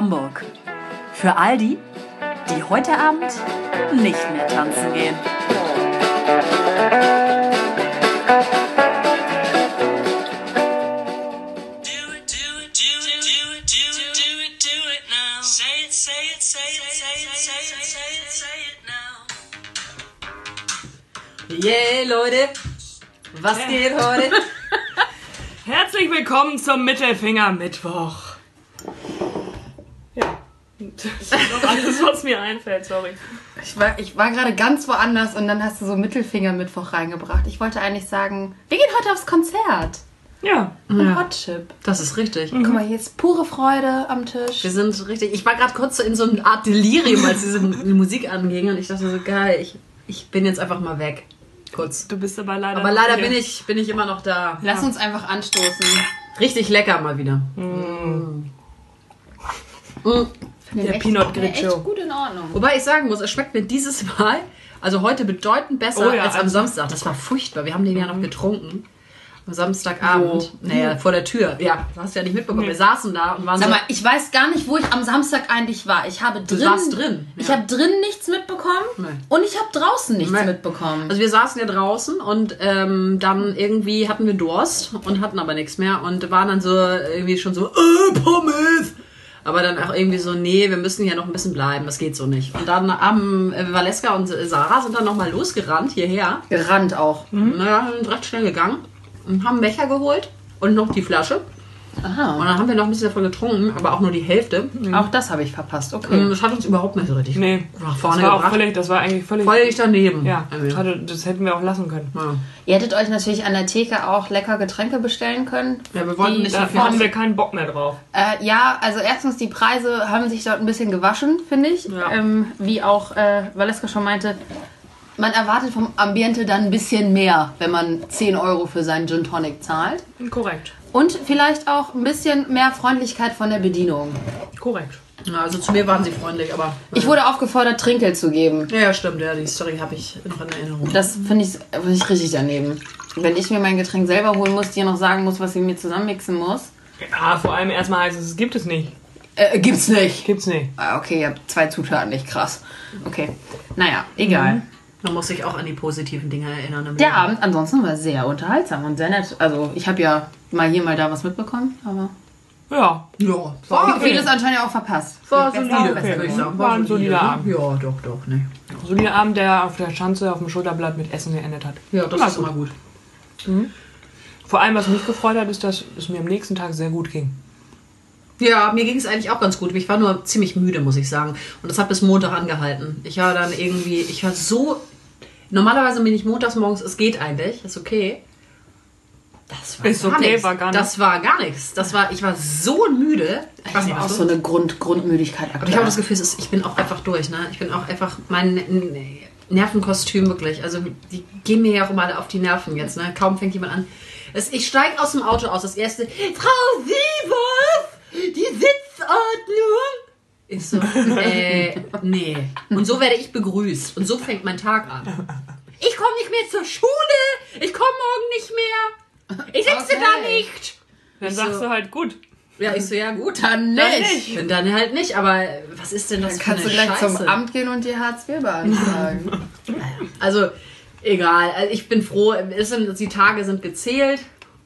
Hamburg. Für all die, die heute Abend nicht mehr tanzen gehen. Yeah, Leute. Was geht heute? Herzlich willkommen zum Mittelfinger-Mittwoch. Ja. Das ist noch alles, was mir einfällt, sorry. Ich war, ich war gerade ganz woanders und dann hast du so Mittelfinger-Mittwoch reingebracht. Ich wollte eigentlich sagen, wir gehen heute aufs Konzert. Ja. Im Hot Chip. Das ist richtig. Guck mal, hier ist pure Freude am Tisch. Wir sind richtig. Ich war gerade kurz so in so einer Art Delirium, als diese Musik anging und ich dachte so, geil, ich, ich bin jetzt einfach mal weg. Kurz. Du bist aber leider. Aber leider bin ich, bin ich immer noch da. Lass uns einfach anstoßen. Richtig lecker mal wieder. Der Peanut Echt Grigio. gut in Ordnung. Wobei ich sagen muss, es schmeckt mir dieses Mal, also heute bedeutend besser Oh ja, als am also- Samstag. Das war furchtbar. Wir haben den ja noch getrunken. Am Samstagabend. Naja, vor der Tür. Ja, du hast ja nicht mitbekommen. Wir saßen da und waren Sag so. mal, ich weiß gar nicht, wo ich am Samstag eigentlich war. Ich habe drin, warst drin, Ich ja. habe drin nichts mitbekommen Nee. und ich habe draußen nichts Nee. mitbekommen. Also wir saßen ja draußen und ähm, dann irgendwie hatten wir Durst und hatten aber nichts mehr und waren dann so irgendwie schon so, äh, Pommes! Aber dann auch irgendwie so, nee, wir müssen ja noch ein bisschen bleiben, das geht so nicht. Und dann haben äh, Valeska und Sarah sind dann nochmal losgerannt hierher. Gerannt auch. Naja, sind recht schnell gegangen und haben Becher geholt und noch die Flasche. Und Aha. dann haben wir noch ein bisschen davon getrunken, aber auch nur die Hälfte. Auch das habe ich verpasst. Und Okay. Das hat uns überhaupt nicht so richtig Nee. nach Das vorne war auch gebracht. völlig, das war eigentlich völlig. Völlig daneben. ja, Also, das, hatte, das hätten wir auch lassen können. ja. Ihr hättet euch natürlich an der Theke auch lecker Getränke bestellen können. ja, wir wollten Die nicht Da so viel haben wir keinen Bock mehr drauf. Äh, ja, also erstens, die Preise haben sich dort ein bisschen gewaschen, finde ich. Ja. Ähm, wie auch äh, Valeska schon meinte, man erwartet vom Ambiente dann ein bisschen mehr, wenn man 10 Euro für seinen Gin Tonic zahlt. Korrekt. Und vielleicht auch ein bisschen mehr Freundlichkeit von der Bedienung. Korrekt. Ja, also zu mir waren sie freundlich, aber. Ich wurde aufgefordert, Trinkgeld zu geben. Ja, ja, stimmt, ja, die Story habe ich noch in Erinnerung. Das finde ich, find ich richtig daneben. Wenn ich mir mein Getränk selber holen muss, dir noch sagen muss, was ich mir zusammenmixen muss. Ja, vor allem erstmal heißt es, es gibt es nicht. Äh, gibt's nicht. Gibt's nicht. Ah, Okay, ihr habt zwei Zutaten, nicht krass. Okay. Naja, egal. Man muss sich auch an die positiven Dinge erinnern. Der Leben. Abend ansonsten war sehr unterhaltsam und sehr nett. Also ich habe ja mal hier, mal da was mitbekommen, aber Ja. Ja, war, okay. vieles anscheinend ja auch verpasst. war solide, besser würde ich geworden. sagen. War ein solider ne? Abend. Ja, doch, doch, ne. So der Abend, der auf der Schanze auf dem Schulterblatt mit Essen geendet hat. Ja, das War ist immer gut. Vor allem, was mich gefreut hat, ist, dass es mir am nächsten Tag sehr gut ging. Ja, mir ging es eigentlich auch ganz gut. Ich war nur ziemlich müde, muss ich sagen. Und das hat bis Montag angehalten. Ich war dann irgendwie, ich war so. Normalerweise bin ich montags morgens, es geht eigentlich, ist okay. Das war Ist gar okay, nichts. war gar Das war gar nichts. Das war, ich war so müde. Ich weiß nicht, Auch so eine Grund Grundmüdigkeit Aber ich aktuell. habe das Gefühl, ist, ich bin auch einfach durch. Ne? Ich bin auch einfach mein Nervenkostüm wirklich. Also die gehen mir ja auch immer auf die Nerven jetzt. Ne? Kaum fängt jemand an. Ich steige aus dem Auto aus. Das erste, Frau Sievers, die Sitzordnung. Ich so, äh, nee. Und so werde ich begrüßt. Und so fängt mein Tag an. Ich komme nicht mehr zur Schule. Ich komme morgen nicht mehr. Ich sitze Okay. da nicht. Dann Ich sagst so- du halt gut. Ja, ich so, ja gut. dann nicht. Und dann halt nicht, aber was ist denn das Dann kannst für du eine gleich Scheiße? zum Amt gehen und dir Hartz IV beantragen. Also, egal. Also ich bin froh, die Tage sind gezählt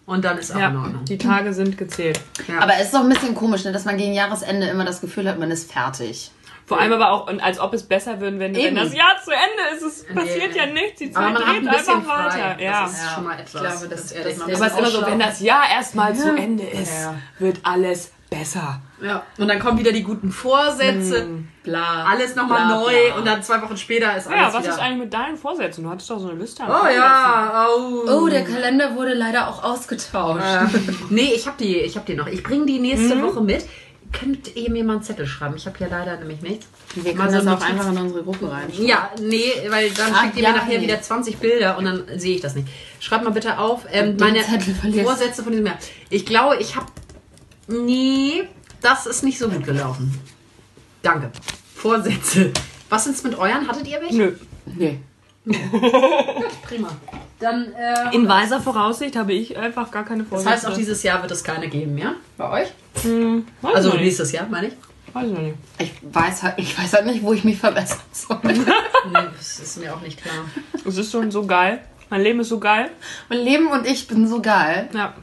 und dann ist auch in Ja, Ordnung. die Tage sind gezählt. Ja. aber es ist doch ein bisschen komisch, ne, dass man gegen Jahresende immer das Gefühl hat, man ist fertig. Vor allem aber auch, und als ob es besser würden, wenn, wenn das Jahr zu Ende ist. Es passiert ja nichts. Die Zeit dreht ein einfach frei. weiter. Ja. Das ist schon mal etwas. Ich glaube, das- ehrlich. das- Man das Aber es ist immer so, wenn das Jahr erstmal zu Ende ist, Ja. wird alles besser. Ja. Und dann kommen wieder die guten Vorsätze. Bla. Alles nochmal Bla, neu bla. und dann zwei Wochen später ist alles Ja, was wieder... ist eigentlich mit deinen Vorsätzen? Du hattest doch so eine Liste. an Oh ja, oh. Oh, der Kalender wurde leider auch ausgetauscht. Nee, ich hab die, ich hab die noch. Ich bringe die nächste Woche mit. Könnt ihr mir mal einen Zettel schreiben? Ich habe hier leider nämlich nichts. Wir Mal können so das auch einfach in unsere Gruppe rein. Ja, nee, weil dann Ah, schickt ihr ja, mir nachher nee. wieder 20 Bilder und dann sehe ich das nicht. Schreibt mal bitte auf ähm, meine. Vorsätze von diesem Jahr. Ich glaube, ich habe. Nee, das ist nicht so gut gelaufen. Danke. Vorsätze. Was sind's mit euren? Hattet ihr welche? Nö. Nee. Prima. Dann, äh, In weiser Voraussicht habe ich einfach gar keine das Vorsätze. heißt, auch dieses Jahr wird es keine geben, ja? Bei euch? Weiß Also nächstes Jahr, meine ich. Weiß ich noch nicht. Ich weiß halt, ich weiß halt nicht, wo ich mich verbessern soll. Nee, das ist mir auch nicht klar. Es ist schon so geil. Mein Leben ist so geil. mein Leben und ich bin so geil. Ja.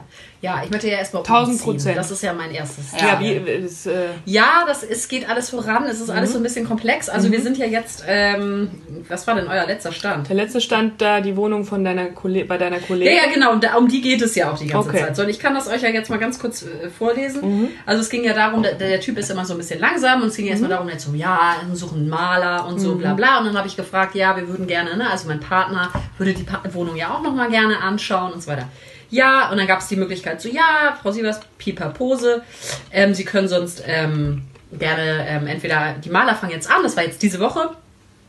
Ja, ich möchte ja erstmal 1000 umziehen. Prozent. Das ist ja mein erstes. Ja, Ja. wie, es, äh, Ja, das ist, geht alles voran. Es ist alles so ein bisschen komplex. Also wir sind ja jetzt, ähm, was war denn euer letzter Stand? der letzte stand da die Wohnung von deiner Kolle bei deiner Ja, Kollegin. ja, genau. Und da, um die geht es ja auch die ganze Okay. Zeit. So, und ich kann das euch ja jetzt mal ganz kurz äh, vorlesen. Also es ging ja darum, der, der Typ ist immer so ein bisschen langsam und es ging erstmal darum, jetzt so, ja, suchen einen Maler und so, bla bla. Und dann habe ich gefragt, ja, wir würden gerne, ne, also mein Partner würde die pa Wohnung ja auch nochmal gerne anschauen und so weiter. Ja, und dann gab es die Möglichkeit so, ja, Frau Sievers, Pipapose, ähm, Sie können sonst ähm, gerne ähm, entweder, die Maler fangen jetzt an, das war jetzt diese Woche,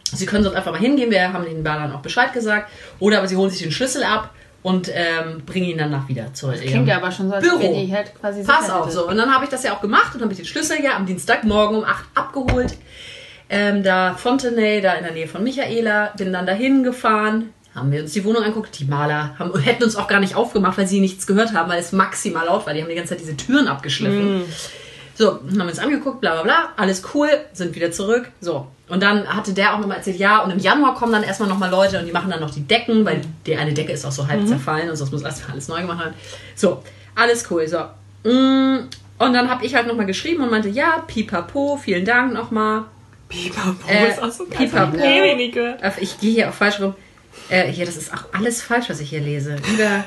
Sie können sonst einfach mal hingehen, wir haben den Malern auch Bescheid gesagt, oder aber Sie holen sich den Schlüssel ab und ähm, bringen ihn danach wieder zurück. Klingt ja aber schon so, als Büro. wenn die halt quasi Pass auf, so. Und dann habe ich das ja auch gemacht und habe ich den Schlüssel ja am Dienstagmorgen um 8 abgeholt. Ähm, da Fontenay, da in der Nähe von Michaela, bin dann dahin gefahren, haben wir uns die Wohnung angeguckt. Die Maler haben, hätten uns auch gar nicht aufgemacht, weil sie nichts gehört haben, weil es maximal laut war. Die haben die ganze Zeit diese Türen abgeschliffen. So, dann haben wir uns angeguckt, bla bla bla, alles cool, sind wieder zurück. So. Und dann hatte der auch nochmal erzählt, ja, und im Januar kommen dann erstmal nochmal Leute und die machen dann noch die Decken, weil die eine Decke ist auch so halb zerfallen und sonst muss erstmal alles neu gemacht werden. So, alles cool. So. Mm, Und dann habe ich halt nochmal geschrieben und meinte, ja, pipapo, vielen Dank nochmal. Pipapo Äh, ist auch so geil. Pipapo. Äh, Ich gehe hier auch falsch rum. Äh, hier, das ist auch alles falsch, was ich hier lese. Lieber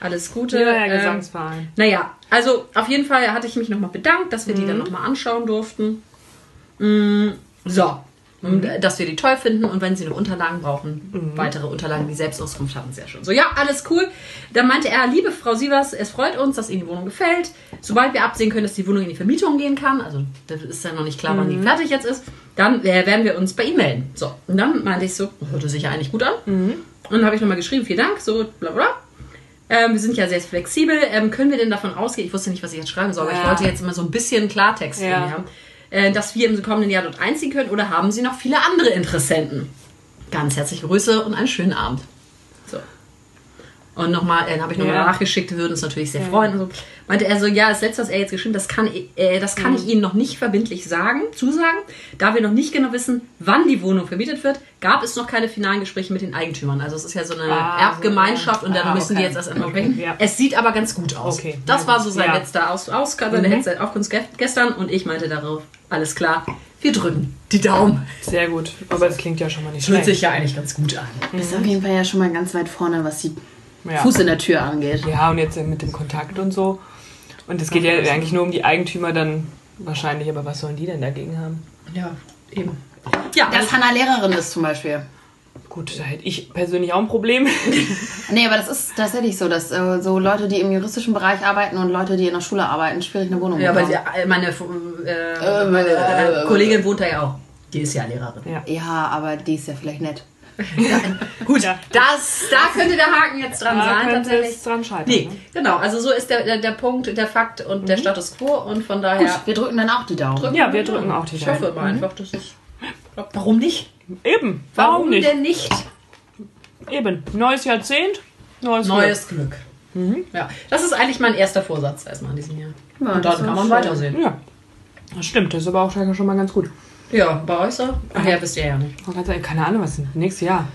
alles Gute. Lieber Herr ähm, Gesangsverein. naja, also auf jeden Fall hatte ich mich nochmal bedankt, dass wir die dann nochmal anschauen durften. Mm, so. Und, äh, dass wir die toll finden und wenn sie noch Unterlagen brauchen, weitere Unterlagen, die Selbstauskunft hatten sie ja schon. So, ja, alles cool. Dann meinte er, liebe Frau Sievers, es freut uns, dass Ihnen die Wohnung gefällt. Sobald wir absehen können, dass die Wohnung in die Vermietung gehen kann, also das ist ja noch nicht klar, wann die fertig jetzt ist, dann äh, werden wir uns bei ihm melden. So, und dann meinte ich so, hörte sich ja eigentlich gut an. Und dann habe ich nochmal geschrieben, vielen Dank, so bla bla. Ähm, wir sind ja sehr flexibel. Ähm, können wir denn davon ausgehen, ich wusste nicht, was ich jetzt schreiben soll, aber ich wollte jetzt immer so ein bisschen Klartext Ja. haben, äh, dass wir im kommenden Jahr dort einziehen können oder haben Sie noch viele andere Interessenten? Ganz herzliche Grüße und einen schönen Abend. So. Und nochmal, äh, habe ich nochmal Ja. nachgeschickt, wir würden uns natürlich sehr freuen. Und so. Meinte er so, ja, das letzte, was er jetzt geschrieben das kann, äh, das kann ich Ihnen noch nicht verbindlich sagen, zusagen. Da wir noch nicht genau wissen, wann die Wohnung vermietet wird, gab es noch keine finalen Gespräche mit den Eigentümern. Also es ist ja so eine Ah, Erbgemeinschaft und dann Ah, müssen die okay. jetzt erst einmal sprechen. ja. Es sieht aber ganz gut aus. Okay, Das ja, war so sein Ja. letzter Aus Auskörper, der letzte Aufkunft ge- gestern und ich meinte darauf, alles klar, wir drücken die Daumen. Sehr gut. Aber es klingt ja schon mal nicht Hört schlecht. sich ja eigentlich ganz gut an. Ist auf jeden Fall ja schon mal ganz weit vorne, was die Ja. Fuß in der Tür angeht. Ja, und jetzt mit dem Kontakt und so. Und es geht ja eigentlich nur um die Eigentümer dann wahrscheinlich, aber was sollen die denn dagegen haben? Ja, eben. Ja, Dass Hannah Lehrerin ist zum Beispiel. Gut, da hätte ich persönlich auch ein Problem. Nee, aber das ist tatsächlich so, dass äh, so Leute, die im juristischen Bereich arbeiten und Leute, die in der Schule arbeiten, schwierig eine Wohnung Ja, aber bekommen. die, meine, äh, meine äh, Kollegin wohnt da ja auch. Die ist ja Lehrerin. Ja. Ja, aber die ist ja vielleicht nett. Gut, Ja. das, da könnte der Haken jetzt dran Da sein, könnte tatsächlich. es dran scheitern. Nee, ne? genau. Also so ist der, der, der Punkt, der Fakt und der Status quo und von daher. Gut, wir drücken dann auch die Daumen. Ja, wir drücken auch die Ich hoffe Daumen. mal einfach, dass es. Warum nicht? Eben. Warum, nicht? denn nicht? Eben. Neues Jahrzehnt, neues, Neues Glück. Ja, das ist eigentlich mein erster Vorsatz erstmal in diesem Jahr. Ja, und dann kann man schön. weitersehen. Glück. Ja. Das stimmt, das ist aber auch schon mal ganz gut. Ja, bei euch so? Ach ja, wisst ihr ja nicht. Sagen, Keine Ahnung, was nächstes Jahr?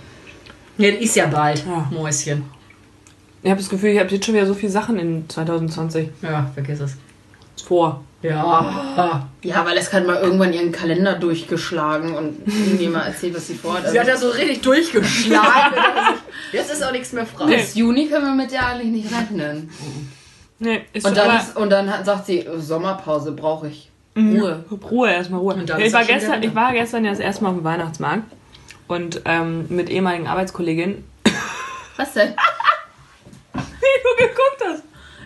Ja, ist ja bald, Ja. Mäuschen. Ich habe das Gefühl, ich habe jetzt schon wieder so viele Sachen in 2020 Ja, vergiss es. vor. Ja. Ja, weil es hat mal irgendwann ihren Kalender durchgeschlagen und irgendwie mal erzählt, was sie vorhat. Sie hat ja so richtig durchgeschlagen. Jetzt ist auch nichts mehr frei. bis Juni können wir mit der eigentlich nicht rechnen. Nee, ist Und dann, ist, und dann hat- sagt sie, Sommerpause brauche ich. Ruhe. Ruhe, erstmal Ruhe. Ja, ich, war gestern, ich war gestern ja das erste Mal auf dem Weihnachtsmarkt und ähm, mit ehemaligen Arbeitskolleginnen. Was denn? Wie du geguckt hast.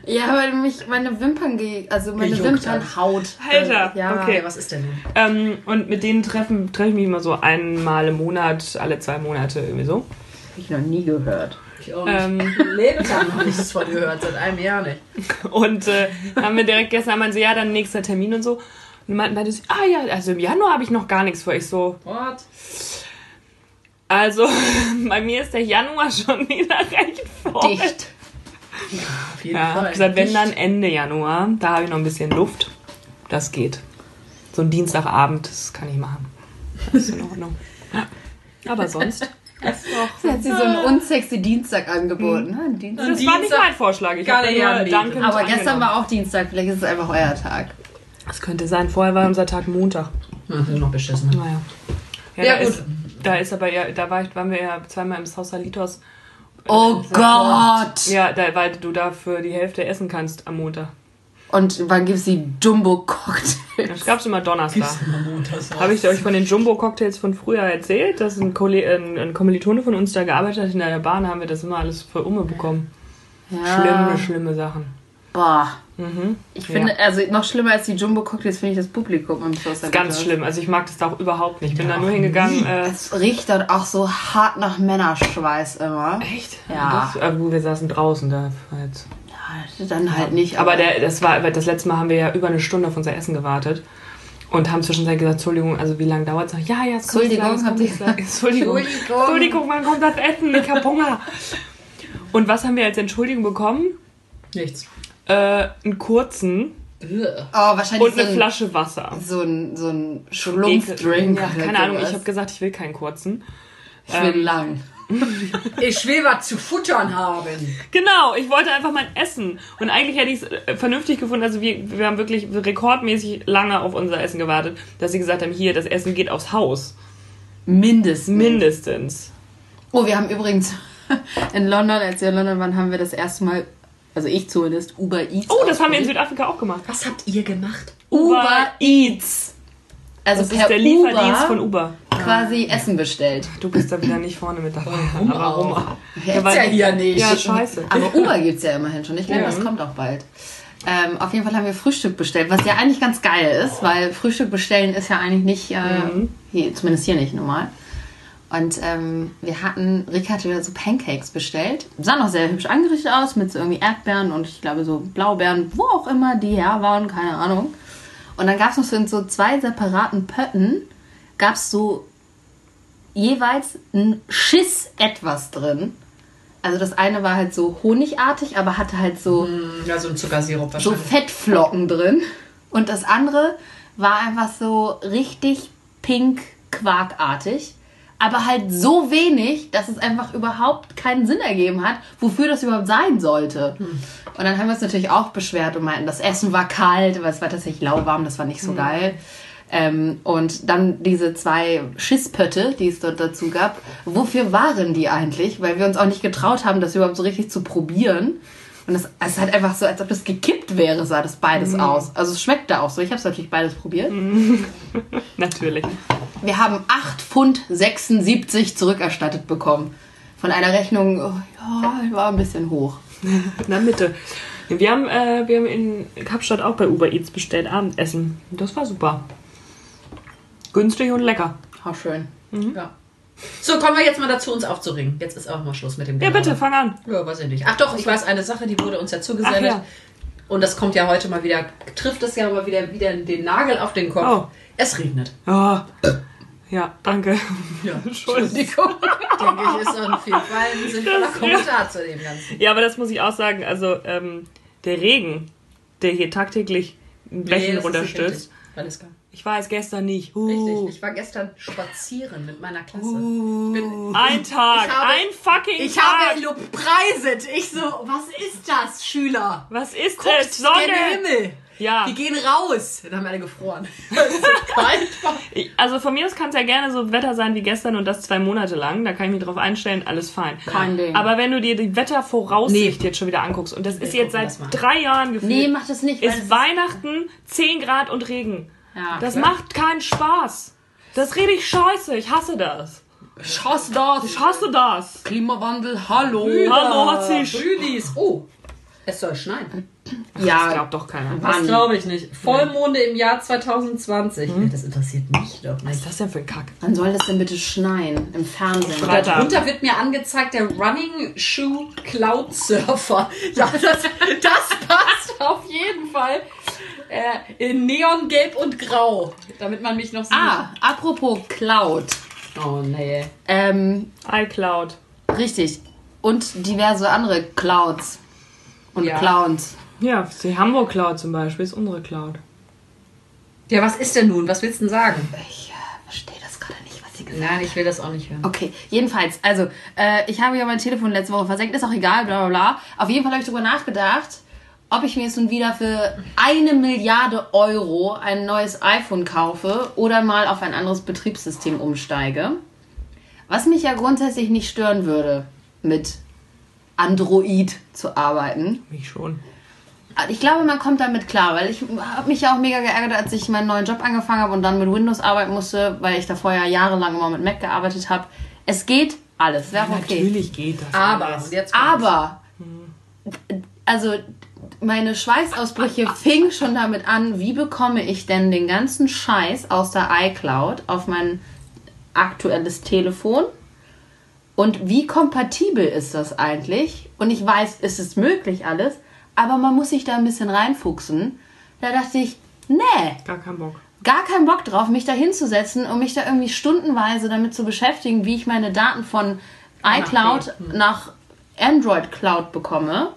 Ja, weil mich meine Wimpern, ge also meine Gejuckt Wimpernhaut. Alter, Ja. okay. Okay, was ist denn nun? Ähm, und mit denen treffen treffe ich mich immer so einmal im Monat, alle zwei Monate irgendwie so. Hab ich noch nie gehört. Ich auch nicht. Ähm, Lebenslang noch nichts von gehört, seit einem Jahr nicht. und äh, haben wir direkt gestern meinen so, ja, dann nächster Termin und so. Und meinten beide so, ah ja, also im Januar habe ich noch gar nichts vor. Ich so, What? also bei mir ist der Januar schon wieder recht voll. Dicht. Auf jeden Ja, Fall. gesagt, wenn dann Ende Januar, da habe ich noch ein bisschen Luft. Das geht. so ein Dienstagabend, das kann ich machen. Das ist in Ordnung. Ja. Aber sonst ist doch. Sie hat sie so einen unsexy Dienstag angeboten. ne? Ein Dienstag. Das war nicht mein Vorschlag. Ich habe Leben. dankend Aber gestern war auch Dienstag, vielleicht ist es einfach euer Tag. Das könnte sein. Vorher war unser Tag Montag. Das ist noch beschissen. Naja. Ja, Ja, da, gut. Ist, da ist aber ja, da war ich, waren wir ja zweimal im Sausalitos. Oh Gott! Ja, da, weil du da für die Hälfte essen kannst am Montag. Und wann gibt's die Jumbo-Cocktails? Das gab's immer Donnerstag. Habe ich euch von den Jumbo-Cocktails von früher erzählt? Dass ein, Kolle ein, ein Kommilitone von uns da gearbeitet hat in der Bahn, haben wir das immer alles für Umme bekommen. Schlimme, schlimme Sachen. Boah. Mhm. Ich finde, also noch schlimmer als die Jumbo-Cocktails finde ich das Publikum im Sosa Ganz schlimm. Also ich mag das da auch überhaupt nicht. Ich bin da nur hingegangen. Äh, Es riecht dann auch so hart nach Männerschweiß immer. echt? Ja. Das, äh, wir saßen draußen da. Jetzt. Dann halt nicht. Aber der, das war, das letzte Mal haben wir ja über eine Stunde auf unser Essen gewartet. Und haben zwischenzeitlich gesagt, Entschuldigung, also wie lange dauert es noch? Ja, ja, es kommt Entschuldigung, gleich, es kommt. Entschuldigung. Entschuldigung. Entschuldigung, wann kommt das Essen? Ich hab Hunger. Und was haben wir als Entschuldigung bekommen? Nichts. Äh, einen kurzen oh, wahrscheinlich und eine so ein, Flasche Wasser. so ein, so ein Schlumpfdrink. Ja, keine Ahnung, ich habe gesagt, ich will keinen kurzen. Ich will ähm, lang. Ich will was zu futtern haben. Genau, ich wollte einfach mein Essen. Und eigentlich hätte ich es vernünftig gefunden. Also wir, wir haben wirklich rekordmäßig lange auf unser Essen gewartet, dass sie gesagt haben, hier, das Essen geht aufs Haus. Mindestens. Mindestens. Oh, wir haben übrigens in London, als wir in London waren, haben wir das erste Mal, also ich zumindest, Uber Eats. Oh, das haben wir in. Südafrika auch gemacht. Was habt ihr gemacht? Uber Eats. Also Das per ist der Lieferdienst Uber von Uber. quasi Essen bestellt. Du bist da wieder nicht vorne mit dabei. Warum Aber? Hätt's weil- ja hier nicht. Ja, scheiße. Aber Uber gibt's ja immerhin schon. Ich glaube, Ja. das kommt auch bald. Ähm, auf jeden Fall haben wir Frühstück bestellt, was ja eigentlich ganz geil ist, weil Frühstück bestellen ist ja eigentlich nicht, äh, Mhm. hier, zumindest hier nicht normal. Und ähm, wir hatten, Rick hatte wieder so Pancakes bestellt. Sah noch sehr hübsch angerichtet aus, mit so irgendwie Erdbeeren und ich glaube so Blaubeeren, wo auch immer die her waren, keine Ahnung. Und dann gab es noch so in so zwei separaten Pötten, gab es so jeweils ein Schiss etwas drin. Also das eine war halt so honigartig, aber hatte halt so, Ja, so ein Zuckersirup so. Fettflocken drin. Und das andere war einfach so richtig pink quarkartig. Aber halt so wenig, dass es einfach überhaupt keinen Sinn ergeben hat, wofür das überhaupt sein sollte. Und dann haben wir uns natürlich auch beschwert und meinten, das Essen war kalt, weil es war tatsächlich lauwarm, das war nicht so geil. Ähm, und dann diese zwei Schisspötte, die es dort dazu gab. Wofür waren die eigentlich? Weil wir uns auch nicht getraut haben, das überhaupt so richtig zu probieren. Und es, es ist halt einfach so, als ob das gekippt wäre, sah das beides aus. Also es schmeckte auch so. Ich habe es natürlich beides probiert. Natürlich. Wir haben 8 Pfund 76 zurückerstattet bekommen. Von einer Rechnung, oh, ja, war ein bisschen hoch. In der Mitte. Wir haben, äh, wir haben in Kapstadt auch bei Uber Eats bestellt Abendessen. Das war super. Günstig und lecker. Oh, schön. Ja. So, kommen wir jetzt mal dazu, uns aufzuringen. Jetzt ist auch mal Schluss mit dem Ja, Gelaber. bitte, fang an. Ja, weiß ich nicht. Ach doch, ich weiß eine Sache, die wurde uns ja zugesendet. Ja. Und das kommt ja heute mal wieder, trifft es ja mal wieder, wieder den Nagel auf den Kopf. Oh. Es regnet. Ja, ja danke. Ja, Entschuldigung. denke ich, ist jeden Fall ein sinnvoller Kommentar zu dem Ganzen. Ja, aber das muss ich auch sagen. Also, ähm, der Regen, der hier tagtäglich Bächen nicht runterstürzt. Alles klar. Ich weiß, gestern nicht. Uh. Richtig, ich war gestern spazieren mit meiner Klasse. Ich bin Ein Tag, Ich habe- ein fucking Ich Tag. habe lobpreiset. Ich so, was ist das, Schüler? Was ist Guckt das? Sonne. Himmel. Ja. Wir gehen raus. Dann haben alle gefroren. Es so war. Ich- Also von mir aus kann es ja gerne so Wetter sein wie gestern und das zwei Monate lang. Da kann ich mich drauf einstellen, alles fein. Kein Ding. Aber wenn du dir die Wettervoraussicht Nee. jetzt schon wieder anguckst und das ist Wir jetzt seit drei Jahren gefühlt, Nee, mach das nicht. ist es- Weihnachten 10 Grad und Regen. Ja, Das klar. macht keinen Spaß. Das ist richtig scheiße. Ich hasse das. Ich hasse das. Ich hasse das. Klimawandel, hallo. Hallo, hat sich. Brüdis. Oh, es soll schneien. Das Ja, glaubt doch keiner. Das glaube ich nicht. Vollmonde im Jahr 2020. Nee, das interessiert mich doch Was nicht. ist das denn für ein Kack? wann soll das denn bitte schneien? Im Fernsehen. Freitag. Darunter wird mir angezeigt der Running Shoe Cloud Surfer. Ja, das, das passt auf jeden Fall. Äh, in Neongelb und Grau. Damit man mich noch sieht. Ah, apropos Cloud. Oh, nee. Ähm, iCloud. richtig. Und diverse andere Clouds. Und Ja. Clowns. Ja, die Hamburg Cloud zum Beispiel ist unsere Cloud. Ja, was ist denn nun? Was willst du denn sagen? Ich äh, verstehe das gerade nicht, was sie gesagt hat. Nein, ich will das auch nicht hören. Okay, jedenfalls, also, äh, ich habe ja mein Telefon letzte Woche versenkt, ist auch egal, bla bla bla. Auf jeden Fall habe ich darüber nachgedacht, ob ich mir jetzt nun wieder für eine Milliarde Euro ein neues iPhone kaufe oder mal auf ein anderes Betriebssystem umsteige. Was mich ja grundsätzlich nicht stören würde, mit Android zu arbeiten. Mich schon. Ich glaube, man kommt damit klar, weil ich habe mich ja auch mega geärgert, als ich meinen neuen Job angefangen habe und dann mit Windows arbeiten musste, weil ich da vorher jahrelang immer mit Mac gearbeitet habe. Es geht alles, wäre Ja, okay. Natürlich geht das. Aber. Aber, also meine Schweißausbrüche fing schon damit an, wie bekomme ich denn den ganzen Scheiß aus der iCloud auf mein aktuelles Telefon? Und wie kompatibel ist das eigentlich? Und ich weiß, es ist möglich alles, aber man muss sich da ein bisschen reinfuchsen. Da dachte ich, nee, Gar keinen Bock. gar keinen Bock drauf, mich da hinzusetzen und mich da irgendwie stundenweise damit zu beschäftigen, wie ich meine Daten von iCloud nach Android Cloud bekomme.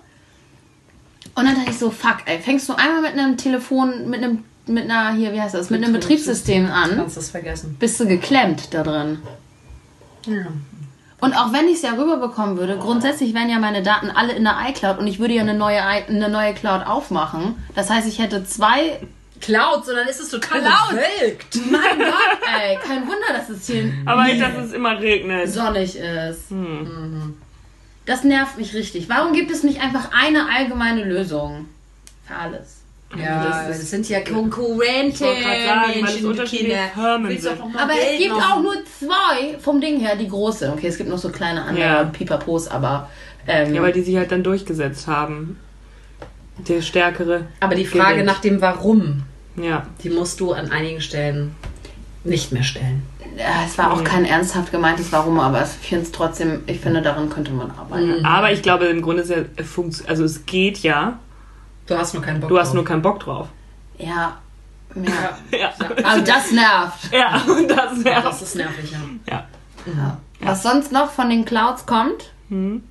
Und dann dachte ich so, fuck, ey, fängst du einmal mit einem Telefon, mit einem, mit einer, hier, wie heißt das, mit einem Betriebssystem an, Kannst das vergessen. bist du geklemmt da drin. Ja. Und auch wenn ich es ja rüberbekommen würde, grundsätzlich wären ja meine Daten alle in der iCloud und ich würde ja eine neue, I eine neue Cloud aufmachen. Das heißt, ich hätte zwei Cloud, sondern ist es total Cloud. bewölkt. Mein Gott, ey, kein Wunder, dass es hier Aber dass es immer regnet. sonnig ist. Mhm. Das nervt mich richtig. Warum gibt es nicht einfach eine allgemeine Lösung für alles? Ja, Das das, ist- sind ja Konkurrente. Sagen, es Menschen, unterschiedliche Kinder. Firmen sind. noch Aber es Geld gibt machen? auch nur zwei vom Ding her, die große. Okay, es gibt noch so kleine andere Ja. Pipapos, aber. Ähm, Ja, weil die sich halt dann durchgesetzt haben. Der Stärkere. Aber die Frage gewinnt. nach dem Warum, Ja. die musst du an einigen Stellen nicht mehr stellen. ja, es war auch kein ernsthaft gemeintes Warum, aber ich finde es trotzdem, ich finde, daran könnte man arbeiten. Aber ich glaube, im Grunde ist ja, funkt- also es geht ja. Du hast nur keinen Bock Du hast drauf. nur keinen Bock drauf. Ja. Ja. Ja. Also das nervt. Ja, und das wäre. Das ist nervig, ja. Ja. Was sonst noch von den Clouds kommt, Hm.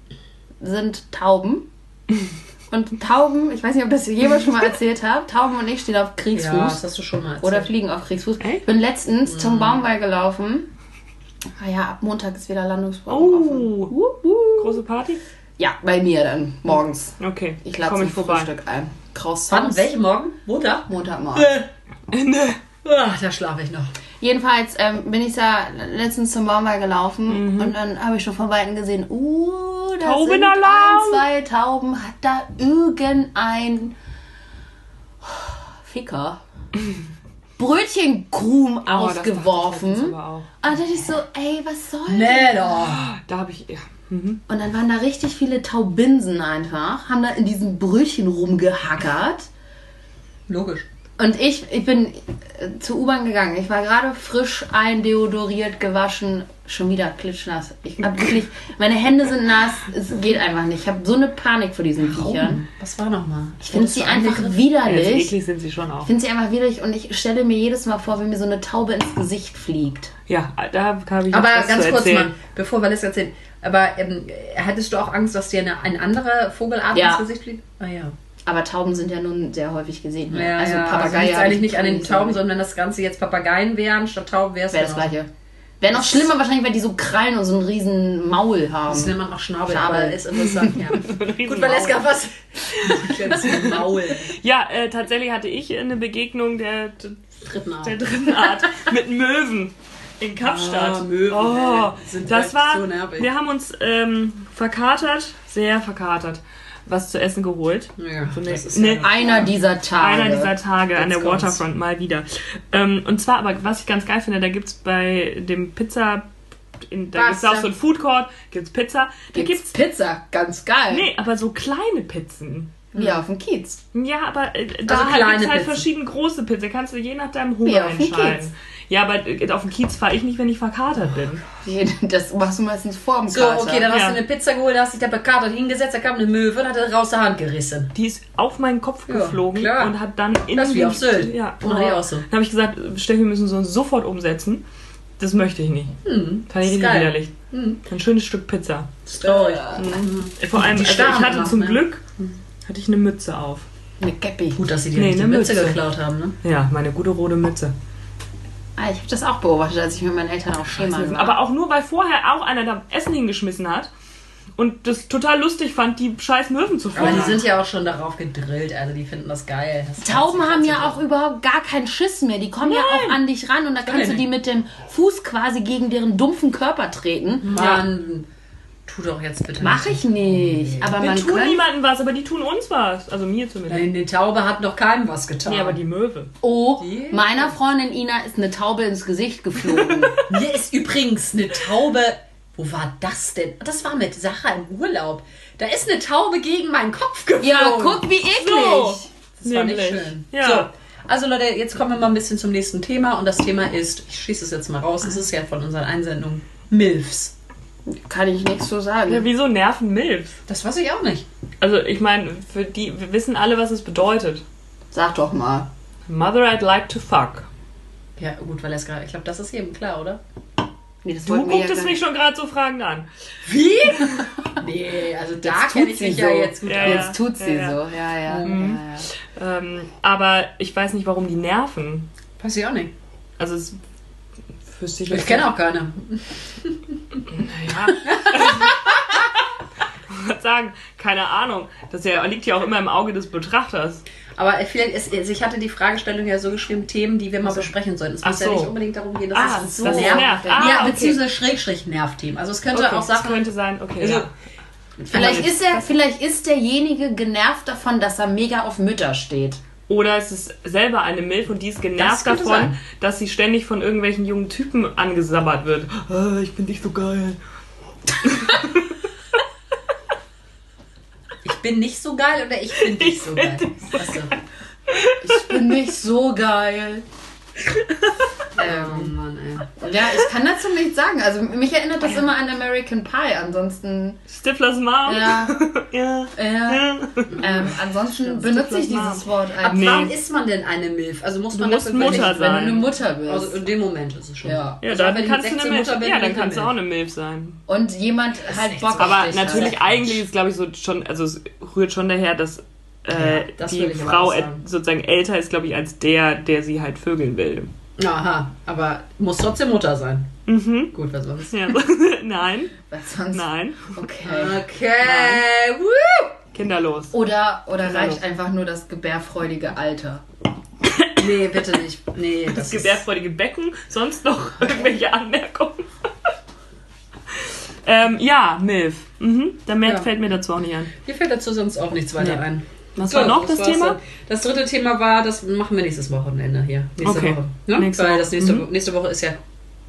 sind Tauben. Und Tauben, ich weiß nicht, ob das jemand schon mal erzählt habe, Tauben und ich stehen auf Kriegsfuß. Ja, das hast du schon mal erzählt. Oder fliegen auf Kriegsfuß. Ich bin letztens zum Baumwall gelaufen. Ah ja, ab Montag ist wieder Landungsbrücke offen. Oh, Wup, wup. große Party? Ja, bei mir dann, morgens. Okay, Ich lade zum. Frühstück ein. Kraus Wann? Welche Morgen? Montag? Montagmorgen. Ende. Ah, da schlafe ich noch. Jedenfalls ähm, bin ich da letztens zum Baumwall gelaufen Mhm. und dann habe ich schon von Weitem gesehen, uh, da sind ein, zwei Tauben, hat da irgendein Ficker Brötchenkrumen Oh, das ich ausgeworfen. auch. Und dann dachte ich so, ey, was soll Nee, das? doch. Da habe ich. Ja. Mhm. Und dann waren da richtig viele Taubinsen einfach, haben da in diesem Brötchen rumgehackert. Logisch. Und ich, ich bin äh, zur U-Bahn gegangen. Ich war gerade frisch eindeodoriert, gewaschen, schon wieder klitschnass. Ich hab wirklich, meine Hände sind nass, es geht einfach nicht. Ich habe so eine Panik vor diesen Viechern. Was war nochmal? Ich finde sie einfach Ja, widerlich. eklig sind sie schon auch. Ich finde sie einfach widerlich und ich stelle mir jedes Mal vor, wie mir so eine Taube ins Gesicht fliegt. Ja, da habe ich Aber noch was ganz zu kurz erzählen. mal, bevor Vanessa erzählt. Aber ähm, hattest du auch Angst, dass dir eine, ein anderer Vogelart Ja. ins Gesicht fliegt? Ah ja. Aber Tauben sind ja nun sehr häufig gesehen. ne? Ja, also ja. Papageien. also eigentlich nicht an den Tauben, sondern wenn das Ganze jetzt Papageien wären statt Tauben, wäre es Wäre das gleiche. Wäre noch schlimmer wahrscheinlich, weil die so Krallen und so einen riesen Maul haben. Das nennt man auch Schnabel, Schnabel. aber ist interessant, ja. Gut. Valeska, was? Maul. Ja, äh, tatsächlich hatte ich eine Begegnung der, Dritten Art. der dritten Art mit Möwen in Kapstadt. Ah, Möwen, oh, ey, sind das war, so nervig. wir haben uns ähm, verkatert, sehr verkatert, was zu essen geholt. Ja, So eine- eine- ja Einer dieser Tage. Einer dieser Tage an Jetzt der kommt's. Waterfront mal wieder. Ähm, und zwar, aber was ich ganz geil finde, da gibt es bei dem Pizza, in, da gibt es auch so ein Food Court, gibt's Pizza. Da Gibt's gibt's, Pizza, ganz geil. nee, aber so kleine Pizzen. Wie auf dem Kiez. Ja, aber äh, da Also halt kleine gibt's halt Pizzen. verschiedene große Pizzen. Kannst du je nach deinem Hunger auf dem entscheiden. Ja, aber auf dem Kiez fahre ich nicht, wenn ich verkatert bin. Das machst du meistens vorm So, Kater. okay, dann hast Ja. du eine Pizza geholt, da hast dich da bekatert hingesetzt, da kam eine Möwe und hat er raus der Hand gerissen. Die ist auf meinen Kopf Ja, geflogen klar. und hat dann in Das ist wie den- auf Sylt. Ja, die auch so. Dann habe ich gesagt, Steffi, wir müssen so sofort umsetzen. Das möchte ich nicht. Hm, Fand ich richtig widerlich. Hm. Ein schönes Stück Pizza. Das glaube ich. Vor allem, also ich hatte zum ne? Glück hatte ich eine Mütze auf. Eine Käppi. Gut, dass sie dir Nee, nicht die eine Mütze Mütze. geklaut haben, ne? Ja, meine gute rote Mütze. Ah, ich habe das auch beobachtet, als ich mit meinen Eltern auf Schema war. Aber auch nur, weil vorher auch einer da Essen hingeschmissen hat und das total lustig fand, die scheiß Möwen zu Aber die sind ja auch schon darauf gedrillt, also die finden das geil. Das Tauben haben ja auch überhaupt gar keinen Schiss mehr. Die kommen ja auch an dich ran und da kannst du nicht. die mit dem Fuß quasi gegen deren dumpfen Körper treten. Mann, tu doch jetzt bitte Mach ich nicht. Aber Wir man tun könnte. niemandem was, aber die tun uns was. Also mir zumindest. Nein, die Taube hat noch keinem was getan. Nee, aber die Möwe. Oh, Die? meiner Freundin Ina ist eine Taube ins Gesicht geflogen. Mir ist übrigens eine Taube. Wo war das denn? Das war mit Sacha im Urlaub. Da ist eine Taube gegen meinen Kopf geflogen. ja, guck, wie eklig. So. Das war nicht Nämlich. schön. Ja. So, also Leute, jetzt kommen wir mal ein bisschen zum nächsten Thema. Und das Thema ist, ich schieße es jetzt mal raus, es ist ja von unseren Einsendungen, MILFs. Kann ich nichts so sagen. Ja, wieso nerven Milfs? Das weiß ich auch nicht. Also ich meine, für die, wir wissen alle, was es bedeutet. Sag doch mal. Mother I'd like to fuck. Ja, gut, weil er es gerade, ich glaube, das ist jedem klar, oder? Nee, das Du gucktest gar mich schon gerade so fragend an. Wie? nee, also da kenne tut ich sie mich so. ja jetzt gut Ja, aus. ja. Jetzt tut sie Ja, ja. so. Ja, ja. Mhm. ja, ja. Ähm, aber ich weiß nicht, warum die nerven. Weiß ich auch nicht. Also es wüsste ich Ich kenne auch keine. Ja. ich würde sagen, keine Ahnung. Das ja, liegt ja auch immer im Auge des Betrachters. Aber vielleicht ist, also ich hatte die Fragestellung ja so geschrieben, Themen, die wir mal besprechen sollten. Es muss ja so. nicht unbedingt darum gehen, dass Ah, es so. nervt. nervt. Ah, ja, okay. beziehungsweise Schrägstrich Nervthemen. Also es könnte Okay, auch das Sachen. könnte sein, okay. Also, ja. Vielleicht, ist er, vielleicht ist derjenige genervt davon, dass er mega auf Mütter steht. Oder es ist selber eine Milf und die ist Das genervt könnte davon, sein. dass sie ständig von irgendwelchen jungen Typen angesabbert wird. Ah, ich bin nicht so geil. Ich bin nicht so geil oder ich bin nicht so geil. Achso. Ich bin nicht so geil. Oh Ähm, Mann, ey. ja, ich kann dazu nichts sagen. Also mich erinnert das immer an American Pie. Ansonsten, Stiflers Mom? ja, ja. ja. Ähm, ansonsten benutze ich dieses Wort Ab eigentlich. Nee. wann ist man denn eine Milf? Also muss Du man musst dafür Mutter wirklich- Wenn du sein. eine Mutter bist. Also in dem Moment ist es schon. Ja. Ja, Also dann wenn ich kannst du 16 eine Milf. Mutter bin, Ja, dann kannst du auch eine Milf sein. Und jemand halt Bock so. auf Aber dich natürlich, hat. eigentlich ist glaube ich so schon, also es rührt schon daher, dass äh, Ja, die Frau sozusagen älter ist, glaube ich, als der, der sie halt vögeln will. Aha, aber muss trotzdem Mutter sein. Mhm. Gut, was sonst? Ja. nein, Was sonst? nein. Okay. Okay, woo! Kinderlos. Oder, oder Genau. reicht einfach nur das gebärfreudige Alter? Nee, bitte nicht. Nee, das, Das ist... gebärfreudige Becken, sonst noch irgendwelche Anmerkungen? ähm, ja, Milf. Mhm. Der mehr Ja. fällt mir dazu auch nicht an. Mir fällt dazu sonst auch nichts weiter Nee. ein. Was war noch das war's Thema? dann. Das dritte Thema war, das machen wir nächstes Wochenende hier. Nächste Okay. Woche. Ne? Nächste Weil Woche. das nächste, Mhm. nächste Woche ist ja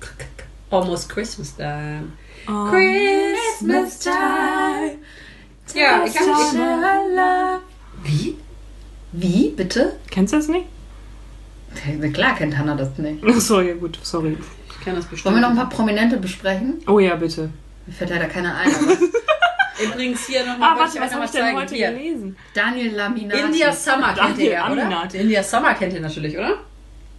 almost Christmas time. Oh. Christmas time. Ja, ich hab Wie? Wie, bitte? Kennst du das nicht? Na Klar kennt Hannah das nicht. Achso, ja gut, sorry. Ich kann das bestimmt. Wollen wir noch ein paar Prominente besprechen? Oh ja, bitte. Mir fällt leider keiner ein. Übrigens hier nochmal. Ah, warte, was habe ich denn heute hier. gelesen? Daniel Laminati. India Summer kennt Daniel ihr ja, oder? Aminati. India Summer kennt ihr natürlich, oder?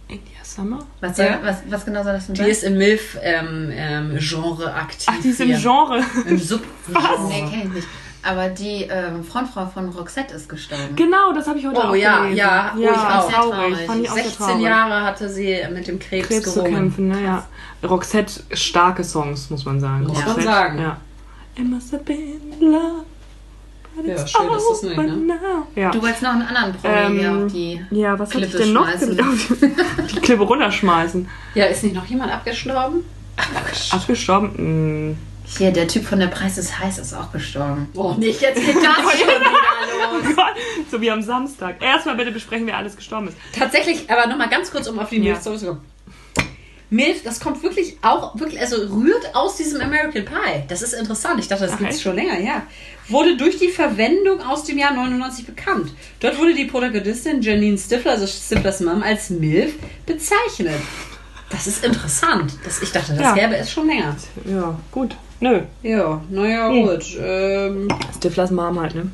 India Summer? Was, soll, Ja. was, was genau soll das denn Die sein? ist im MILF-Genre ähm, Genre aktiv. Ach, die ist im hier. Genre. Im Sub. Nee, kenn ich nicht. Aber die ähm, Frontfrau von Roxette ist gestorben. Genau, das habe ich heute Oh, auch ja, gelesen. ja, oh, ich ja, auch. traurig. Traurig. Fand ich auch sehr 16 traurig. Jahre hatte sie mit dem Krebs, Krebs zu kämpfen, ne, ja. Roxette, starke Songs, muss man sagen. Muss man sagen. Ja. It must have been love. but Ja, it's schön ist das nicht, ne? Ja. Du wolltest noch einen anderen Promi Ähm, hier auf die. ja, was hatte ich Klippe denn noch? schmeißen. Die Klippe runterschmeißen. Ja, ist nicht noch jemand abgestorben? Abgestorben? Hm. Hier, der Typ von der Preis ist heiß ist auch gestorben. Oh, nicht, jetzt geht das schon wieder los. Oh Gott, so wie am Samstag. Erstmal bitte besprechen, wer alles gestorben ist. Tatsächlich, aber nochmal ganz kurz, um auf die Ja. Milf zurückzukommen. Milf, das kommt wirklich auch, wirklich, also rührt aus diesem American Pie. Das ist interessant. Ich dachte, das gibt es schon länger, ja. Wurde durch die Verwendung aus dem Jahr 99 bekannt. Dort wurde die Protagonistin Janine Stifler, also Stiflers Mom, als Milf bezeichnet. Das ist interessant. Das, ich dachte, das Ja. Herbe ist schon länger. Ja, gut. Nö. Ja, naja, Hm. gut. Ähm, Stiflers Mom halt, ne?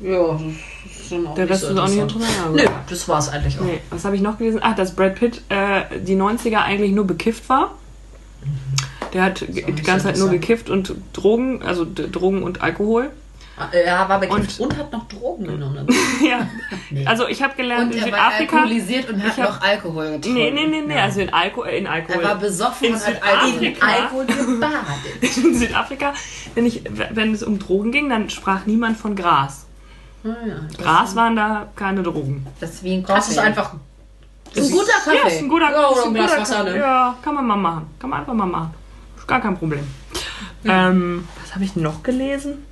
ja, das ist dann auch Der Rest so ist auch nicht interessant. Ja. Nö, das war's eigentlich auch. Nee, was habe ich noch gelesen? Ach, dass Brad Pitt äh, die 90er eigentlich nur bekifft war. Der hat die ganze Zeit nur gekifft und Drogen, also Drogen und Alkohol. Ja, war bekifft und, und hat noch Drogen genommen. ja. Nee. Also ich habe gelernt und in er Südafrika. War alkoholisiert und hat noch Alkohol getrunken. Nee, nee, nee, nee. Also in, Alko in Alkohol. Er war besoffen in und hat Südafrika, Alkohol gebadet. in Südafrika, wenn, ich, wenn es um Drogen ging, dann sprach niemand von Gras. Ah, ja, Gras waren da keine Drogen. Das ist wie ein Gras ist einfach ist ein guter Kaffee. Ja, ist ein guter, ja, ist ein guter Wasser, ne? Ja, kann man mal machen. Kann man einfach mal machen. Ist gar kein Problem. Ähm, was habe ich noch gelesen?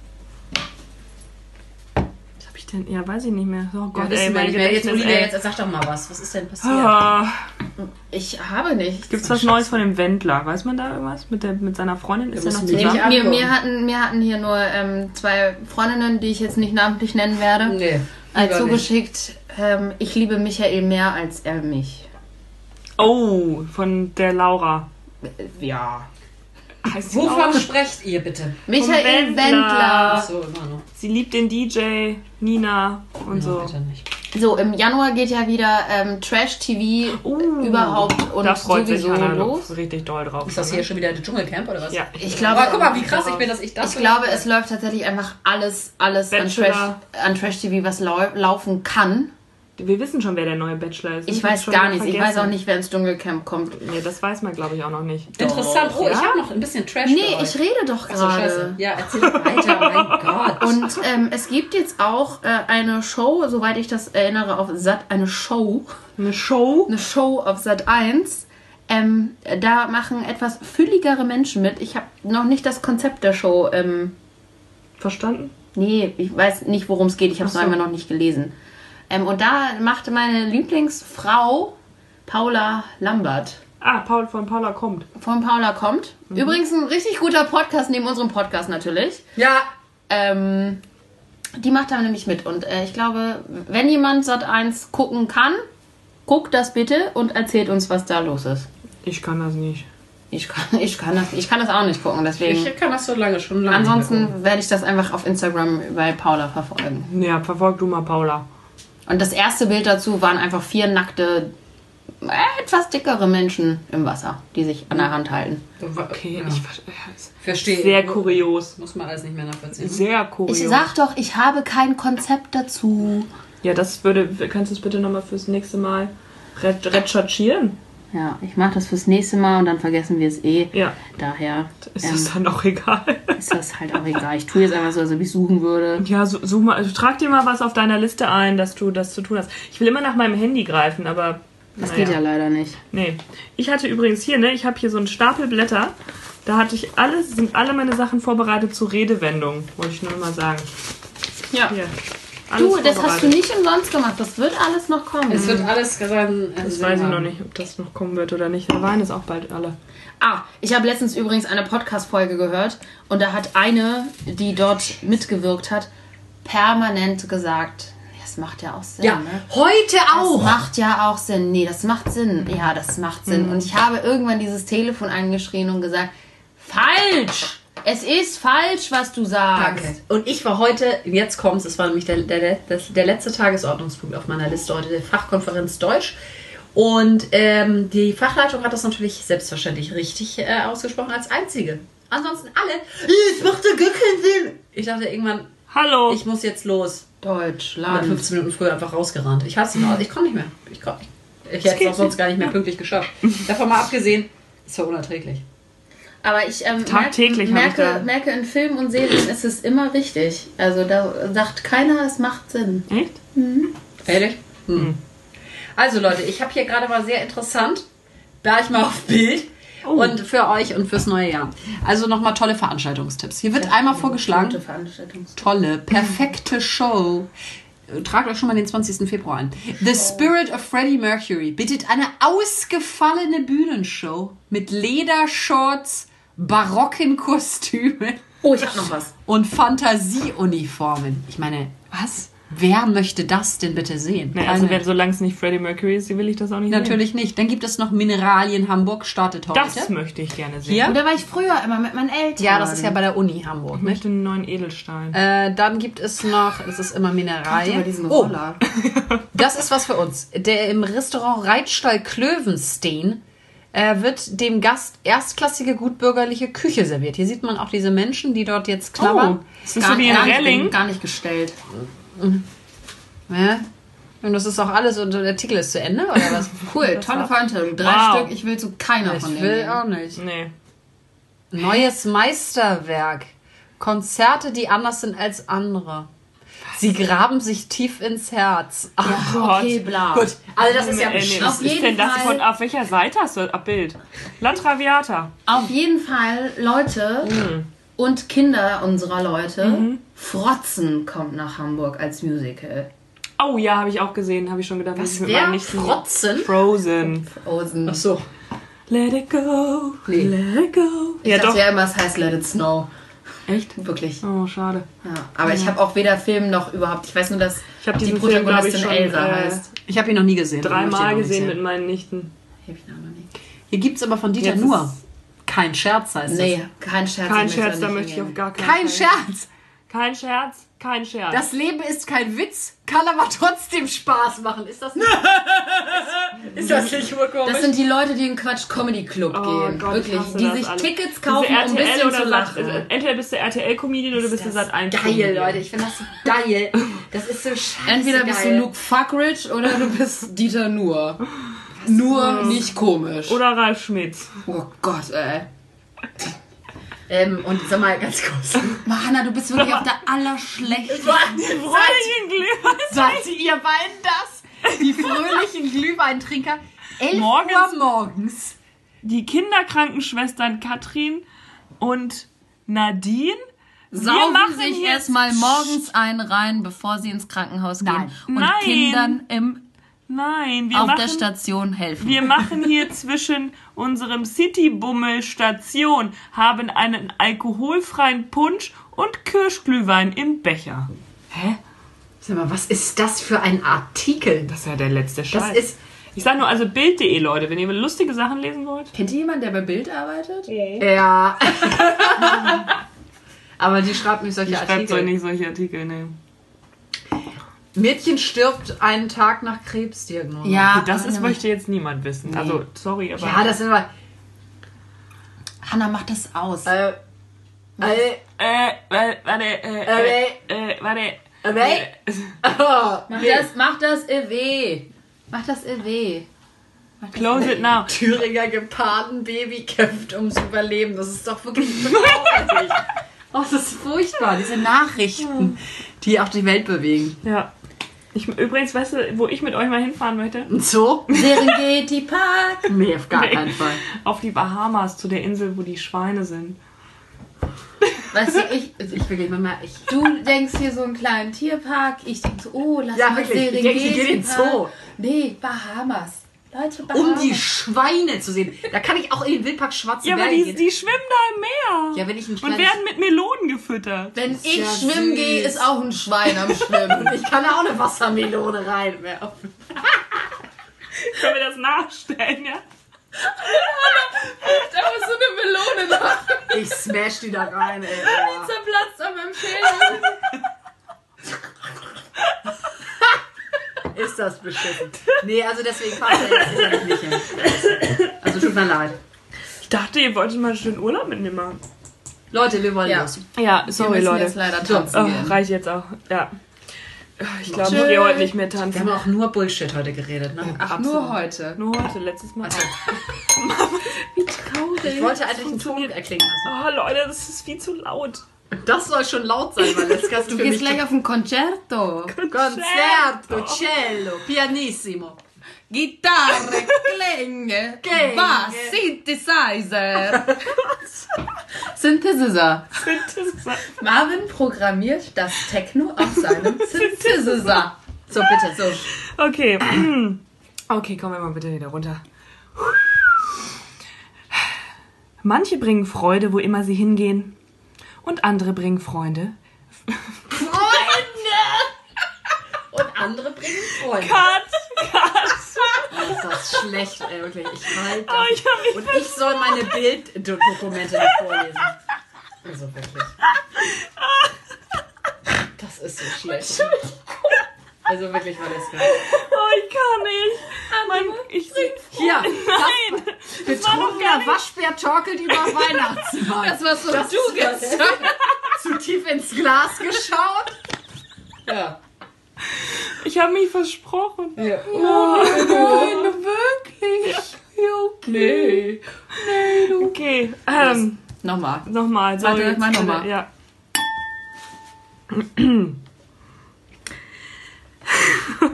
Denn? Ja, weiß ich nicht mehr. Oh Gott, ja, ey, mein. Jetzt, Gedächtnis, Olivia, ey. jetzt sag doch mal was. Was ist denn passiert? Ah, Ich habe nichts. Gibt's was Neues von dem Wendler? Weiß man da irgendwas? Mit, der, mit seiner Freundin? Ist er noch zusammen? Mir, mir, hatten, mir hatten hier nur ähm, zwei Freundinnen, die ich jetzt nicht namentlich nennen werde, Nee. nicht. zugeschickt. Ähm, ich liebe Michael mehr als er mich. Oh, von der Laura. Ja. Heißt? Wovon sprecht ihr bitte? Michael Wendler. Wendler. Achso, immer noch. Sie liebt den DJ, Nina und Ja, so. bitte nicht. So, im Januar geht ja wieder ähm, Trash-TV Uh, überhaupt und da freut sich sowieso Hannah los. richtig doll drauf. Ist das hier schon wieder der Dschungelcamp oder was? Ja. Ich glaube, Aber guck mal, wie krass ich bin, dass ich das Ich glaube, es läuft tatsächlich einfach alles, alles an Bachelor. Trash, an Trash TV, was lau laufen kann. Wir wissen schon, wer der neue Bachelor ist. Ich Wir weiß gar nichts. Ich weiß auch nicht, wer ins Dschungelcamp kommt. Nee, das weiß man, glaube ich, auch noch nicht. Interessant. Oh, ich ja? habe noch ein bisschen Trash Nee, für ich rede doch Ach so, scheiße. gerade. Ja, erzähl weiter, mein Gott. Und ähm, es gibt jetzt auch äh, eine Show, soweit ich das erinnere, auf Sat eine Show, Eine Show? eine Show auf Sat 1. Ähm, da machen etwas fülligere Menschen mit. Ich habe noch nicht das Konzept der Show. Ähm, Verstanden? nee, ich weiß nicht, worum es geht. Ich habe es so. einfach noch nicht gelesen. Ähm, und da machte meine Lieblingsfrau Paula Lambert Ah, Paul von Paula kommt. von Paula kommt. Übrigens ein richtig guter Podcast neben unserem Podcast natürlich. ja, Ähm, die macht da nämlich mit. Und äh, ich glaube, wenn jemand Sat 1 gucken kann, guckt das bitte und erzählt uns, was da los ist. Ich kann das nicht. Ich kann, ich kann, das, ich kann das auch nicht gucken, deswegen. ich kann das so lange schon lange. Ansonsten werde ich das einfach auf Instagram bei Paula verfolgen. Ja, verfolg du mal Paula. Und das erste Bild dazu waren einfach vier nackte, äh, etwas dickere Menschen im Wasser, die sich an der Hand halten. Okay, ja. ich verstehe. sehr kurios. Muss man alles nicht mehr nachvollziehen. Sehr kurios. Ich sag doch, ich habe kein Konzept dazu. Ja, das würde. Kannst du es bitte nochmal fürs nächste Mal re- recherchieren? Ja, ich mache das fürs nächste Mal und dann vergessen wir es eh. Ja. Daher Ist ähm, das dann auch egal? ist das halt auch egal. Ich tue jetzt einfach so, als ob ich suchen würde. Ja, so, such mal, also trag dir mal was auf deiner Liste ein, dass du das zu tun hast. Ich will immer nach meinem Handy greifen, aber. Das naja. geht ja leider nicht. Nee. Ich hatte übrigens hier, ne, ich habe hier so einen Stapel Blätter. Da hatte ich alles, sind alle meine Sachen vorbereitet zu Redewendungen, wollte ich nur mal sagen. Ja. Hier. Alles Du, das hast du nicht umsonst gemacht. Das wird alles noch kommen. Es wird alles gesagt. Das weiß ich noch nicht, ob das noch kommen wird oder nicht. Der Wein ist auch bald alle. Ah, ich habe letztens übrigens eine Podcast-Folge gehört und da hat eine, die dort mitgewirkt hat, permanent gesagt, das macht ja auch Sinn, Ja, ne? heute Das auch. macht ja auch Sinn. Nee, das macht Sinn. Ja, das macht Sinn. Und ich habe irgendwann dieses Telefon angeschrien und gesagt, falsch! Es ist falsch, was du sagst. Danke. Und ich war heute, jetzt kommt's, es war nämlich der, der, das, der letzte Tagesordnungspunkt auf meiner Liste heute, der Fachkonferenz Deutsch. Und ähm, die Fachleitung hat das natürlich selbstverständlich richtig äh, ausgesprochen als einzige. Ansonsten alle, es macht ja gar keinen Sinn. Ich dachte irgendwann, Hallo! ich muss jetzt los. Und bin Deutschland. 15 Minuten früher einfach rausgerannt. Ich hasse ihn, ich konnte nicht mehr. Ich, kon- ich, ich hätte es auch sonst gar nicht mehr pünktlich geschafft. Davon mal abgesehen, es war unerträglich. Aber ich ähm, Tagtäglich merke, da- merke, in Filmen und Serien ist es immer richtig. Also da sagt keiner, es macht Sinn. Echt? Ehrlich? Hm. Also Leute, ich habe hier gerade mal sehr interessant, da ich mal auf Bild Oh. und für euch und fürs neue Jahr. Also nochmal tolle Veranstaltungstipps. Hier wird einmal Gute vorgeschlagen, Veranstaltung. tolle, perfekte Show. Tragt euch schon mal den 20. Februar ein. The Spirit of Freddie Mercury bittet eine ausgefallene Bühnenshow mit Ledershorts, barocken Kostümen Oh, ich hab noch was. und Fantasieuniformen. Ich meine, was? Wer möchte das denn bitte sehen? Ne, also wenn, solange es nicht Freddie Mercury ist, will ich das auch nicht Natürlich nicht. Dann gibt es noch Mineralien Hamburg, startet heute. sehen. Das möchte ich gerne sehen. Hier? Und da war ich früher immer mit meinen Eltern. Ja, das ist ja bei der Uni Hamburg. Ich Ne? möchte einen neuen Edelstein. Äh, dann gibt es noch, das ist immer Mineralien. Oh, das ist was für uns. Der im Restaurant Reitstall Klövenstein äh, wird dem Gast erstklassige gutbürgerliche Küche serviert. Hier sieht man auch diese Menschen, die dort jetzt knabbern. Oh, das ist so wie in gar, nicht, Relling. gar nicht gestellt. Ja. Und das ist auch alles und der Artikel ist zu Ende, oder was? Cool, tolle Veranstaltung. Drei Wow. Stück, ich will zu keiner von Ich denen. will gehen. auch nicht. Nee. Neues Meisterwerk. Konzerte, die anders sind als andere. Sie graben sich tief ins Herz. Ach, Okay, bla. gut. Also das ist ja nee, was Auf ist jeden denn das Fall- von, auf welcher Seite hast du das Bild? La Traviata. Auf jeden Fall, Leute Mhm. und Kinder unserer Leute, Frotzen kommt nach Hamburg als Musical. Oh ja, habe ich auch gesehen, habe ich schon gedacht. Was Nichten- Frotzen? Frozen. Frozen. Ach so. Let it go, Nee. let it go. Ich Ja, dachte doch. ja immer, es heißt Let It Snow. Echt? Wirklich. Oh, schade. Ja. Aber ich habe auch weder Film noch überhaupt. Ich weiß nur, dass Ich habe die diesen Film, ich, Protagonistin schon Elsa äh, heißt. Ich habe ihn noch nie gesehen. Dreimal gesehen sehen. mit meinen Nichten. Hab ich noch nicht. Hier gibt es aber von Dieter Jetzt nur. ist- Kein Scherz heißt Nee, kein Scherz. Kein Scherz, da möchte ich auf gar das. keinen Kein Fall. Scherz. Kein Scherz, kein Scherz. Das Leben ist kein Witz, kann aber trotzdem Spaß machen. Ist das nicht? ist das nicht urkomisch? Das sind die Leute, die in Quatsch Comedy Club Oh gehen. Gott, ich Wirklich. Die sich alles. Tickets kaufen, um ein bisschen oder zu Sat- lachen. also entweder bist du RTL-Comedian oder bist du Sat 1 geil, Leute. Ich finde das so geil. Das ist so scheiße Entweder bist geil. du Luke Fuckridge oder du bist Dieter Nur. Nur nicht komisch. Oder Ralf Schmitz. oh Gott, ey. Ähm, und sag mal ganz kurz. Hanna, du bist wirklich auf der allerschlechtesten. Fröhlichen Glühwein. Seid ihr beiden das? Die fröhlichen Glühweintrinker. 11 Morgens- Uhr morgens. Die Kinderkrankenschwestern Katrin und Nadine. Saugen machen sich erstmal morgens ein rein, bevor sie ins Krankenhaus gehen. Nein. Und Nein. Kindern im, Nein, wir auf machen, der Station helfen. wir machen hier zwischen unserem Citybummel Station, haben einen alkoholfreien Punsch und Kirschglühwein im Becher. Hä? Sag mal, was ist das für ein Artikel? Das ist ja der letzte Das Scheiß. ist. ich sag nur, also Bild.de, Leute, wenn ihr lustige Sachen lesen wollt. Kennt ihr jemanden, der bei Bild arbeitet? Ja. Aber die schreibt nicht solche schreibt Artikel. so nicht solche Artikel, ne. Mädchen stirbt einen Tag nach Krebsdiagnose. Ja, Das ist, möchte jetzt niemand wissen. Also, sorry, aber. Ja, das sind wir. Hanna, mach das aus. Äh, äh, Äh, äh, warte, äh, äh, äh, warte. äh, Mach das, mach das EW. Mach das EW. Close it now. Thüringer Gepardenbaby kämpft ums Überleben. Das ist doch wirklich traurig. oh, das ist furchtbar. Diese Nachrichten, die auch die Welt bewegen. Ja. Ich, übrigens, weißt du, wo ich mit euch mal hinfahren möchte? Und so? Serengeti Park. Nee, auf gar keinen Fall. Auf die Bahamas, zu der Insel, wo die Schweine sind. Weißt du, ich, Ich will mal. Ich, du denkst hier so einen kleinen Tierpark. Ich denke so, oh, lass Ja, mal wirklich. Ich Serengeti denke, ich gehe in den Park. Zoo. Nee, Bahamas. Leute, um Bahamas. die Schweine zu sehen. Da kann ich auch in den Wildpark Schwarze Ja, aber die, gehen. die schwimmen da im Meer. Ja, wenn ich ein Und kleines- werden mit Melonen gefüttert. Wenn ich ja schwimmen gehe, ist auch ein Schwein am Schwimmen. Ich kann da auch eine Wassermelone reinwerfen. Können wir das nachstellen, ja? da muss so eine Melone machen. Ich smash die da rein, ey. Zerplatzt an meinem Schädel. Ist das beschissen. Nee, also deswegen fahrt ihr jetzt sicherlich nicht hin. Also tut mir leid. Ich dachte, ihr wolltet mal einen schönen Urlaub mit mir machen. Leute, wir wollen Ja. los. Ja, Wir sorry, müssen Leute. jetzt leider So, tanzen Oh, gehen. reicht jetzt auch. Ja. Ich glaube, ich Tschö. gehe heute nicht mehr Wir tanzen. haben auch nur Bullshit heute geredet, ne? Ach, nur heute. Nur heute, letztes Mal. Wie traurig. Ich wollte eigentlich einen Ton erklingen lassen. Oh, Leute, das ist viel zu laut. Das soll schon laut sein, weil das kannst Du für gehst gleich auf ein Concerto. Concerto, cello, pianissimo. Gitarre, Klänge, Klänge. Bass, Synthesizer. Synthesizer. Marvin programmiert das Techno auf seinem Synthesizer. So, bitte. So. Okay. Okay, kommen wir mal bitte wieder runter. Manche bringen Freude, wo immer sie hingehen. Und andere bringen Freunde. Und andere bringen Freunde. Cut! Oh, ist das schlecht, ey, wirklich. Ich halte. Oh, ich hab mich Und ich soll meine Bilddokumente vorlesen. Also wirklich. Das ist so schlecht. Also wirklich war das geil. Oh, ich kann nicht. Mann, ich Hier, Nein! Betrunkener Waschbär torkelt über Weihnachtsmann. Das war so Das du gestern. Zu tief ins Glas geschaut. Ja. Ich habe mich versprochen. ja. Nein, wirklich. Nee. Okay, ähm, Nochmal. nochmal. So, Warte, bitte, nochmal. Ja.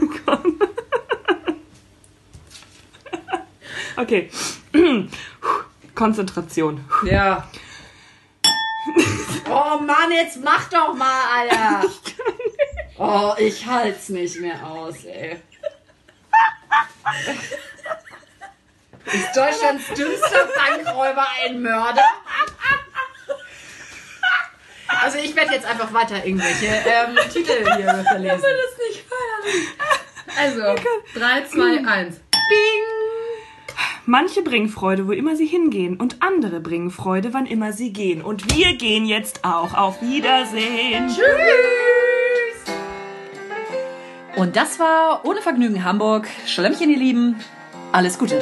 Okay. Konzentration. Ja. Oh Mann, jetzt mach doch mal, Alter. Oh, ich halt's nicht mehr aus, ey. Ist Deutschlands dümmster Bankräuber ein Mörder? Also ich werde jetzt einfach weiter irgendwelche ähm, Titel hier verlesen. das nicht Also, 3, 2, 1. Manche bringen Freude, wo immer sie hingehen, und andere bringen Freude, wann immer sie gehen. Und wir gehen jetzt auch. Auf Wiedersehen. Und das war Ohne Vergnügen Hamburg. Schlemmchen, ihr Lieben. Alles Gute.